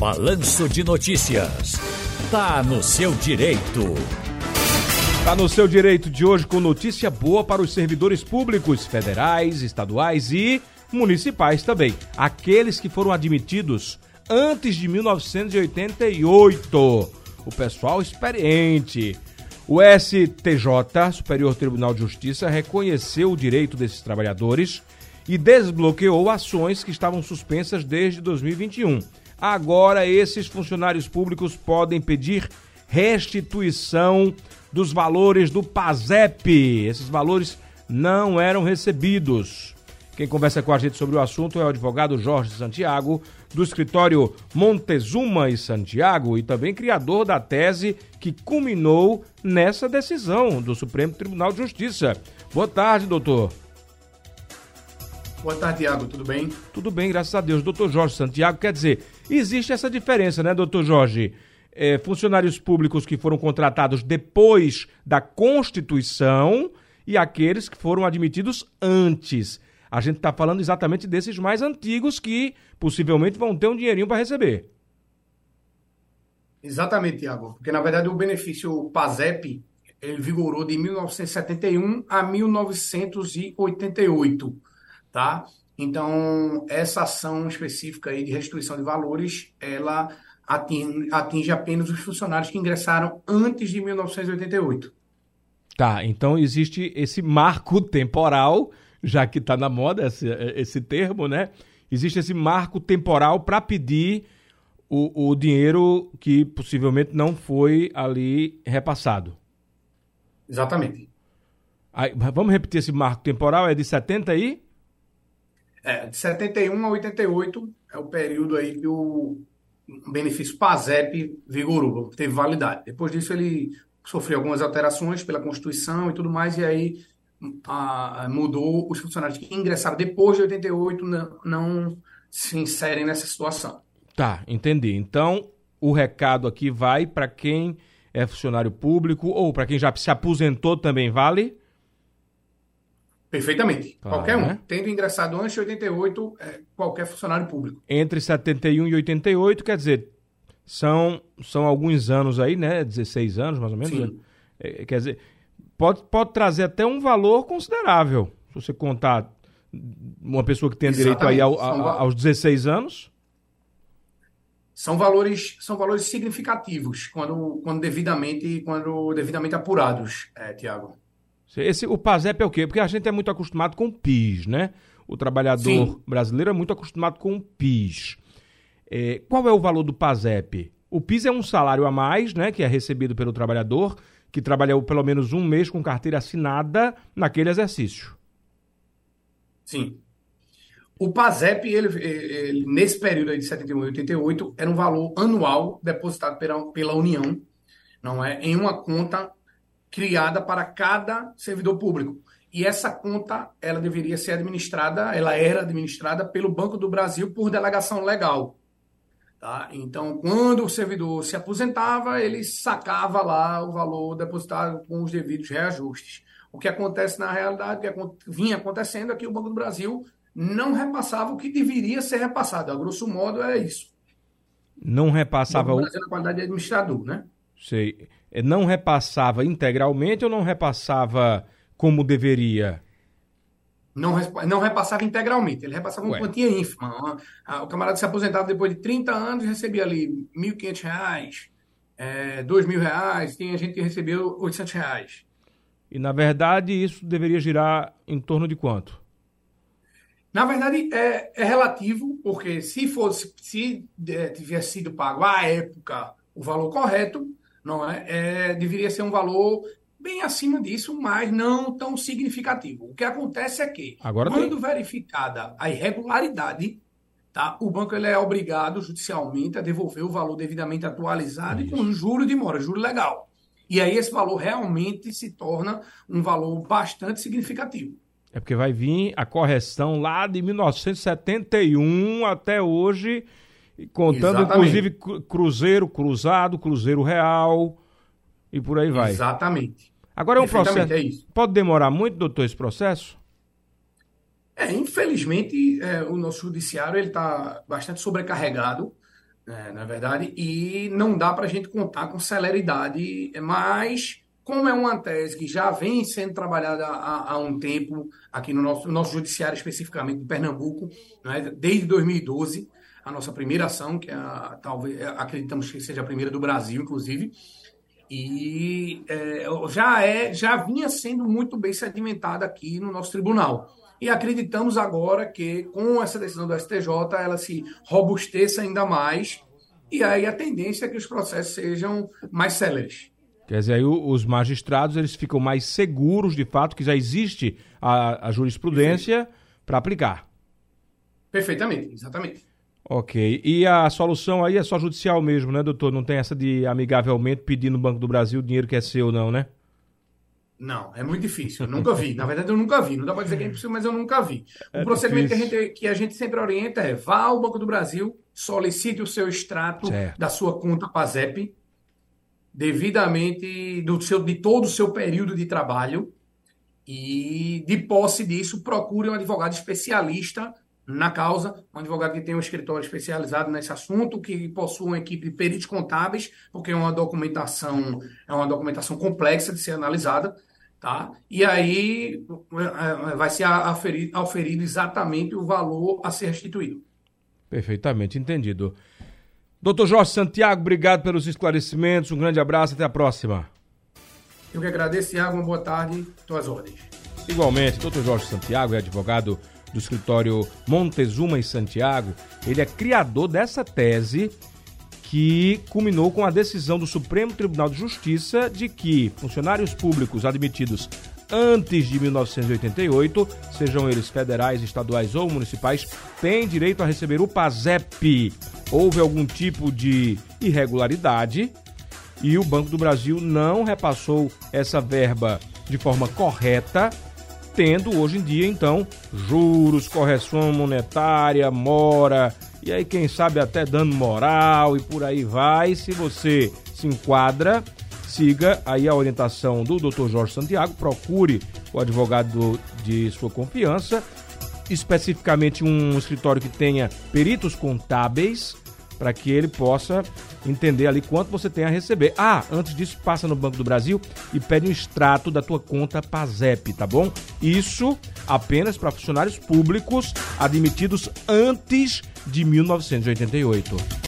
Balanço de Notícias. Tá no seu direito. Tá no seu direito de hoje com notícia boa para os servidores públicos federais, estaduais e municipais também. Aqueles que foram admitidos antes de 1988. O pessoal experiente. O STJ, Superior Tribunal de Justiça, reconheceu o direito desses trabalhadores e desbloqueou ações que estavam suspensas desde 2021. Agora, esses funcionários públicos podem pedir restituição dos valores do PASEP. Esses valores não eram recebidos. Quem conversa com a gente sobre o assunto é o advogado Jorge Santiago, do escritório Montezuma e Santiago, e também criador da tese que culminou nessa decisão do Supremo Tribunal de Justiça. Boa tarde, doutor. Boa tarde, Tiago. Tudo bem? Tudo bem, graças a Deus. Doutor Jorge Santiago, quer dizer, existe essa diferença, né, doutor Jorge? É, funcionários públicos que foram contratados depois da Constituição e aqueles que foram admitidos antes. A gente está falando exatamente desses mais antigos que possivelmente vão ter um dinheirinho para receber. Exatamente, Tiago. Porque, na verdade, o benefício PASEP ele vigorou de 1971 a 1988 tá? Então, essa ação específica aí de restituição de valores, ela atinge, atinge apenas os funcionários que ingressaram antes de 1988. Tá, então existe esse marco temporal, já que está na moda esse, esse termo, né? Existe esse marco temporal para pedir o, o dinheiro que possivelmente não foi ali repassado. Exatamente. Aí, vamos repetir esse marco temporal? É de 70 aí? É, de 71 a 88 é o período aí que o benefício PASEP vigorou, teve validade. Depois disso ele sofreu algumas alterações pela Constituição e tudo mais, e aí a, mudou os funcionários que ingressaram depois de 88 não, não se inserem nessa situação. Tá, entendi. Então, o recado aqui vai para quem é funcionário público ou para quem já se aposentou também vale? Perfeitamente. Claro, qualquer um. Né? Tendo ingressado antes de 88, é, qualquer funcionário público. Entre 71 e 88, quer dizer, são, são alguns anos aí, né? 16 anos, mais ou menos. Sim. É, quer dizer, pode, pode trazer até um valor considerável. Se você contar uma pessoa que tem direito aí ao, a, aos 16 anos. São valores, são valores significativos quando, quando, devidamente, quando devidamente apurados, é, Tiago. Esse, o PASEP é o quê? Porque a gente é muito acostumado com o PIS, né? O trabalhador Sim. brasileiro é muito acostumado com o PIS. É, qual é o valor do PASEP? O PIS é um salário a mais, né? Que é recebido pelo trabalhador que trabalhou pelo menos um mês com carteira assinada naquele exercício. Sim. O PASEP, ele, ele, nesse período aí de 71 e 88, era um valor anual depositado pela, pela União, não é? Em uma conta criada para cada servidor público. E essa conta, ela deveria ser administrada, ela era administrada pelo Banco do Brasil por delegação legal. Tá? Então, quando o servidor se aposentava, ele sacava lá o valor depositado com os devidos reajustes. O que acontece na realidade, o que vinha acontecendo é que o Banco do Brasil não repassava o que deveria ser repassado. A grosso modo, é isso. Não repassava o. Banco do Brasil, na qualidade de administrador, né? Sei. É, não repassava integralmente ou não repassava como deveria? Não, não repassava integralmente, ele repassava uma Ué. quantia ínfima. O camarada se aposentava depois de 30 anos e recebia ali R$ 1.500, é, R$ 2.000, tem gente que recebeu 800 reais. E, na verdade, isso deveria girar em torno de quanto? Na verdade, é, é relativo, porque se fosse, se é, tivesse sido pago à época o valor correto, não é? é? Deveria ser um valor bem acima disso, mas não tão significativo. O que acontece é que, Agora quando tem... verificada a irregularidade, tá? o banco ele é obrigado judicialmente a devolver o valor devidamente atualizado Isso. e com juro de mora, juro legal. E aí esse valor realmente se torna um valor bastante significativo. É porque vai vir a correção lá de 1971 até hoje Contando, Exatamente. inclusive, Cruzeiro Cruzado, Cruzeiro Real e por aí vai. Exatamente. Agora é um processo. É Pode demorar muito, doutor, esse processo? É, infelizmente, é, o nosso judiciário ele está bastante sobrecarregado, é, na verdade, e não dá para a gente contar com celeridade, mas como é uma tese que já vem sendo trabalhada há, há um tempo aqui no nosso, no nosso judiciário, especificamente em Pernambuco, né, desde 2012, a nossa primeira ação, que é a, talvez acreditamos que seja a primeira do Brasil, inclusive, e é, já é já vinha sendo muito bem sedimentada aqui no nosso tribunal. E acreditamos agora que, com essa decisão do STJ, ela se robusteça ainda mais, e aí a tendência é que os processos sejam mais céleres. Quer dizer, aí os magistrados eles ficam mais seguros de fato que já existe a, a jurisprudência para aplicar. Perfeitamente, exatamente. Ok. E a solução aí é só judicial mesmo, né, doutor? Não tem essa de amigavelmente pedir no Banco do Brasil o dinheiro que é seu, não, né? Não, é muito difícil. Eu nunca vi. Na verdade, eu nunca vi. Não dá para dizer que é impossível, mas eu nunca vi. O é procedimento que a, gente, que a, gente, sempre orienta é vá ao Banco do Brasil, solicite o seu extrato certo. da sua conta PASEP, devidamente do seu, de todo o seu período de trabalho, e de posse disso, procure um advogado especialista na causa, um advogado que tenha um escritório especializado nesse assunto, que possua uma equipe de peritos contábeis, porque é uma documentação, é uma documentação complexa de ser analisada Tá? E aí é, é, vai ser aferido, aferido exatamente o valor a ser restituído. Perfeitamente entendido. Doutor Jorge Santiago, obrigado pelos esclarecimentos. Um grande abraço, até a próxima. Eu que agradeço, Tiago. Uma boa tarde, tuas ordens. Igualmente, doutor Jorge Santiago é advogado do escritório Montezuma e Santiago. Ele é criador dessa tese que culminou com a decisão do Supremo Tribunal de Justiça de que funcionários públicos admitidos antes de 1988, sejam eles federais, estaduais ou municipais, têm direito a receber o PASEP. Houve algum tipo de irregularidade e o Banco do Brasil não repassou essa verba de forma correta, tendo hoje em dia, então, juros, correção monetária, mora, e aí quem sabe até dando moral e por aí vai. Se você se enquadra, siga aí a orientação do Dr. Jorge Santiago, procure o advogado de sua confiança, especificamente um escritório que tenha peritos contábeis, para que ele possa entender ali quanto você tem a receber. Ah, antes disso, passa no Banco do Brasil e pede um extrato da tua conta PASEP, tá bom? Isso apenas para funcionários públicos admitidos antes de 1988.